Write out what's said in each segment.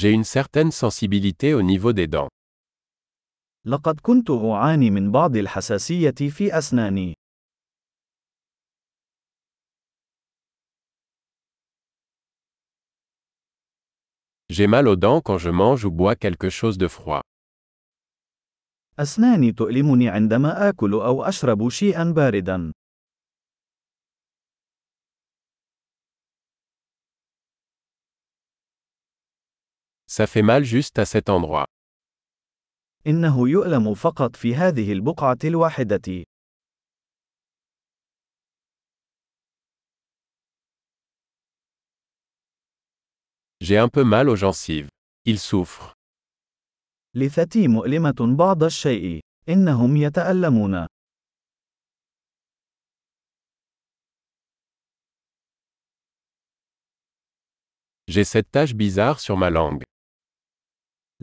J'ai une certaine sensibilité au niveau des dents. لقد كنت أعاني من بعض الحساسية في أسناني. J'ai mal aux dents quand je mange ou bois quelque chose de froid. أسناني تؤلمني عندما آكل أو أشرب شيئا باردا. Ça fait mal juste à cet endroit. إنه يؤلم فقط في هذه البقعة الواحدة. J'ai un peu mal aux gencives. Ils souffrent. لثتي مؤلمة بعض الشيء. إنهم يتألمون. J'ai cette tache bizarre sur ma langue.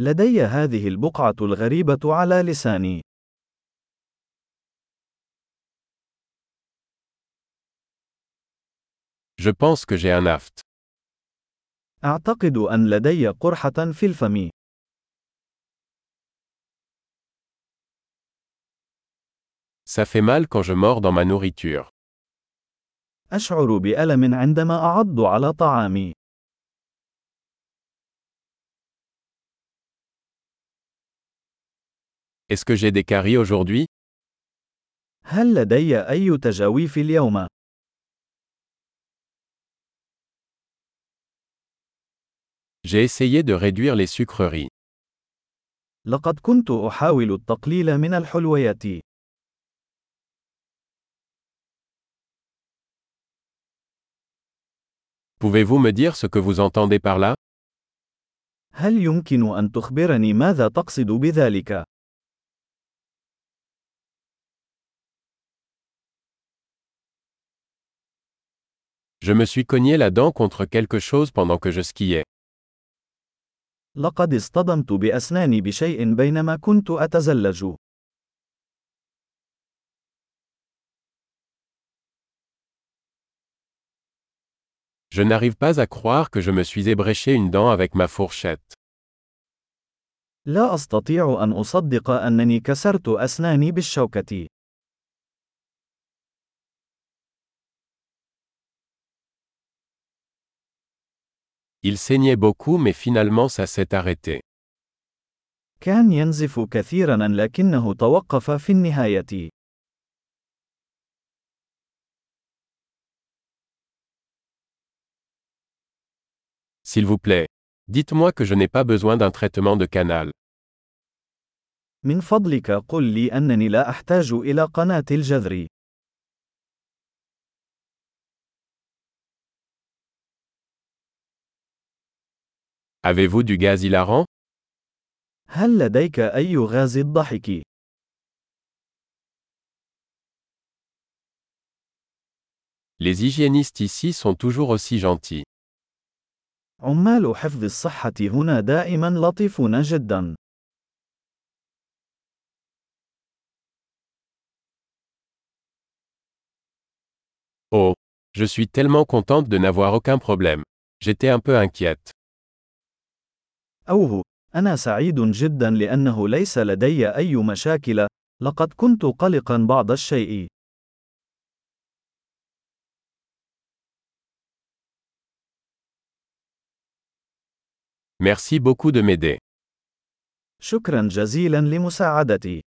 لدي هذه البقعة الغريبة على لساني. Je pense que j'ai un aft. أعتقد أن لدي قرحة في الفم. Ça fait mal quand je mords dans ma nourriture. أشعر بألم عندما أعض على طعامي. Est-ce que j'ai des caries aujourd'hui هل لدي أي تجاويف اليوم؟ J'ai essayé de réduire les sucreries. لقد كنت أحاول التقليل من الحلويات. Pouvez-vous me dire ce que vous entendez par là هل يمكن أن تخبرني ماذا تقصد بذلك؟ Je me suis cogné la dent contre quelque chose pendant que je skiais. لقد اصطدمت بأسناني بشيء بينما كنت أتزلج. Je n'arrive pas à croire que je me suis ébréché une dent avec ma fourchette. لا أستطيع أن أصدق أنني كسرت أسناني بالشوكة. Il saignait beaucoup mais finalement ça s'est arrêté. كان ينزف كثيرا لكنه توقف في النهاية. S'il vous plaît. Dites-moi que je n'ai pas besoin d'un traitement de canal. من فضلك قل لي أنني لا أحتاج إلى قناة الجذر. Avez-vous du gaz hilarant هل لديك أي غاز الضحك؟ Les hygiénistes ici sont toujours aussi gentils. عمال حفظ الصحة هنا دائما لطيفون جدا. Oh, je suis tellement contente de n'avoir aucun problème. J'étais un peu inquiète. أوه، أنا سعيد جدا لأنه ليس لدي أي مشاكل، لقد كنت قلقا بعض الشيء. Merci beaucoup de m'aider. شكرا جزيلا لمساعدتي.